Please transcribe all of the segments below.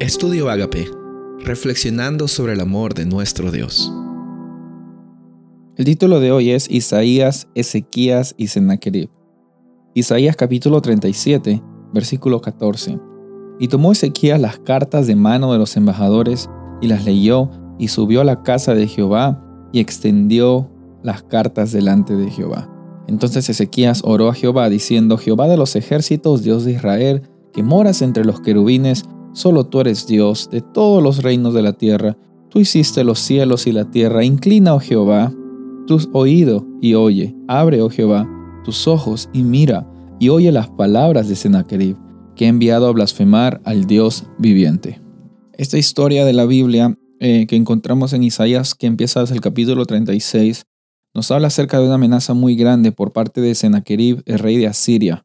Estudio Agape, reflexionando sobre el amor de nuestro Dios. El título de hoy es Isaías, Ezequías y Sennacherib. Isaías capítulo 37, versículo 14. Y tomó Ezequías las cartas de mano de los embajadores y las leyó y subió a la casa de Jehová y extendió las cartas delante de Jehová. Entonces Ezequías oró a Jehová diciendo, Jehová de los ejércitos, Dios de Israel, que moras entre los querubines, Solo tú eres Dios de todos los reinos de la tierra. Tú hiciste los cielos y la tierra. Inclina, oh Jehová, tus oídos y oye. Abre, oh Jehová, tus ojos y mira y oye las palabras de Sennacherib, que ha enviado a blasfemar al Dios viviente. Esta historia de la Biblia eh, que encontramos en Isaías, que empieza desde el capítulo 36, nos habla acerca de una amenaza muy grande por parte de Sennacherib, el rey de Asiria.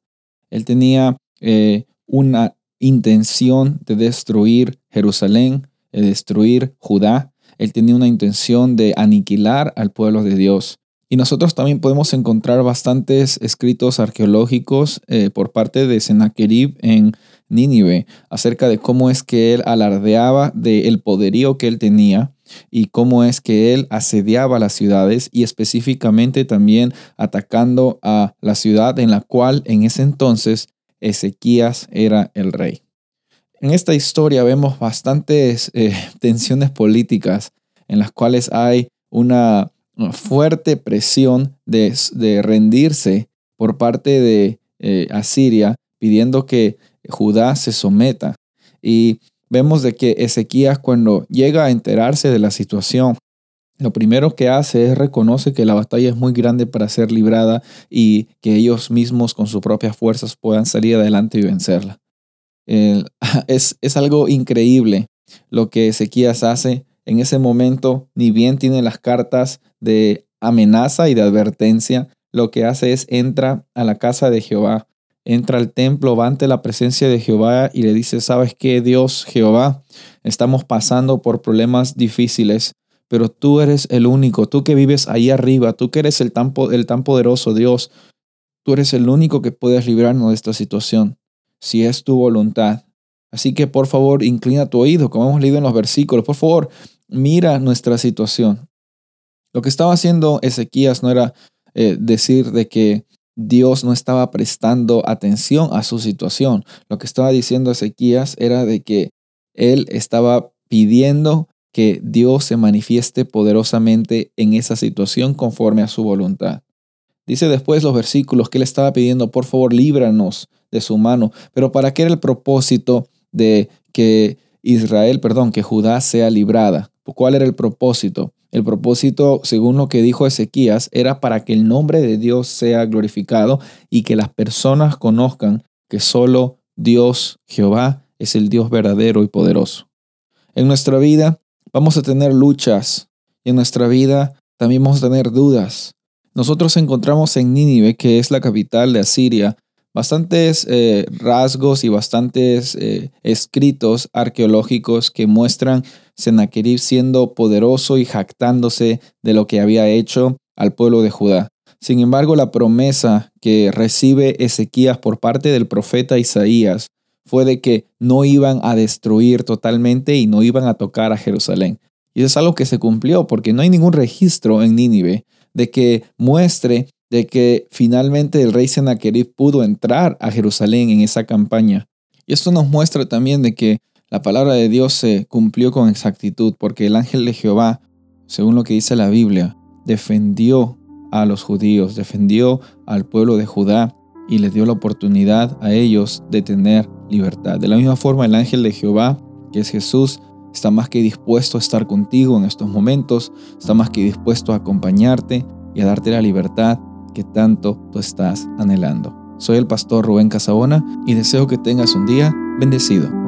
Él tenía eh, una intención de destruir Jerusalén, de destruir Judá. Él tenía una intención de aniquilar al pueblo de Dios. Y nosotros también podemos encontrar bastantes escritos arqueológicos eh, por parte de Sennacherib en Nínive acerca de cómo es que él alardeaba del poderío que él tenía y cómo es que él asediaba las ciudades y específicamente también atacando a la ciudad en la cual en ese entonces Ezequías era el rey. En esta historia vemos bastantes eh, tensiones políticas en las cuales hay una fuerte presión de, rendirse por parte de eh, Asiria, pidiendo que Judá se someta. Y vemos de que Ezequías cuando llega a enterarse de la situación, lo primero que hace es reconoce que la batalla es muy grande para ser librada y que ellos mismos con sus propias fuerzas puedan salir adelante y vencerla. es, es algo increíble lo que Ezequías hace. En ese momento, ni bien tiene las cartas de amenaza y de advertencia, lo que hace es entra a la casa de Jehová, entra al templo, va ante la presencia de Jehová y le dice, ¿sabes qué, Dios Jehová? Estamos pasando por problemas difíciles pero tú eres el único, tú que vives ahí arriba, tú que eres el tan, poderoso Dios, tú eres el único que puedes librarnos de esta situación, si es tu voluntad. Así que por favor, inclina tu oído, como hemos leído en los versículos, por favor, mira nuestra situación. Lo que estaba haciendo Ezequías no era eh, decir de que Dios no estaba prestando atención a su situación. Lo que estaba diciendo Ezequías era de que él estaba pidiendo que Dios se manifieste poderosamente en esa situación conforme a su voluntad. Dice después los versículos que él estaba pidiendo, por favor, líbranos de su mano. Pero ¿para qué era el propósito de que Israel, perdón, que Judá sea librada? ¿Cuál era el propósito? El propósito, según lo que dijo Ezequías, era para que el nombre de Dios sea glorificado y que las personas conozcan que solo Dios, Jehová, es el Dios verdadero y poderoso. En nuestra vida Vamos a tener luchas y en nuestra vida también vamos a tener dudas. Nosotros encontramos en Nínive, que es la capital de Asiria, bastantes eh, rasgos y bastantes eh, escritos arqueológicos que muestran Sennacherib siendo poderoso y jactándose de lo que había hecho al pueblo de Judá. Sin embargo, la promesa que recibe Ezequías por parte del profeta Isaías fue de que no iban a destruir totalmente y no iban a tocar a Jerusalén. Y eso es algo que se cumplió porque no hay ningún registro en Nínive de que muestre de que finalmente el rey Sennacherib pudo entrar a Jerusalén en esa campaña. Y esto nos muestra también de que la palabra de Dios se cumplió con exactitud porque el ángel de Jehová, según lo que dice la Biblia, defendió a los judíos, defendió al pueblo de Judá y les dio la oportunidad a ellos de tener libertad. De la misma forma, el ángel de Jehová, que es Jesús, está más que dispuesto a estar contigo en estos momentos, está más que dispuesto a acompañarte y a darte la libertad que tanto tú estás anhelando. Soy el pastor Rubén Casabona y deseo que tengas un día bendecido.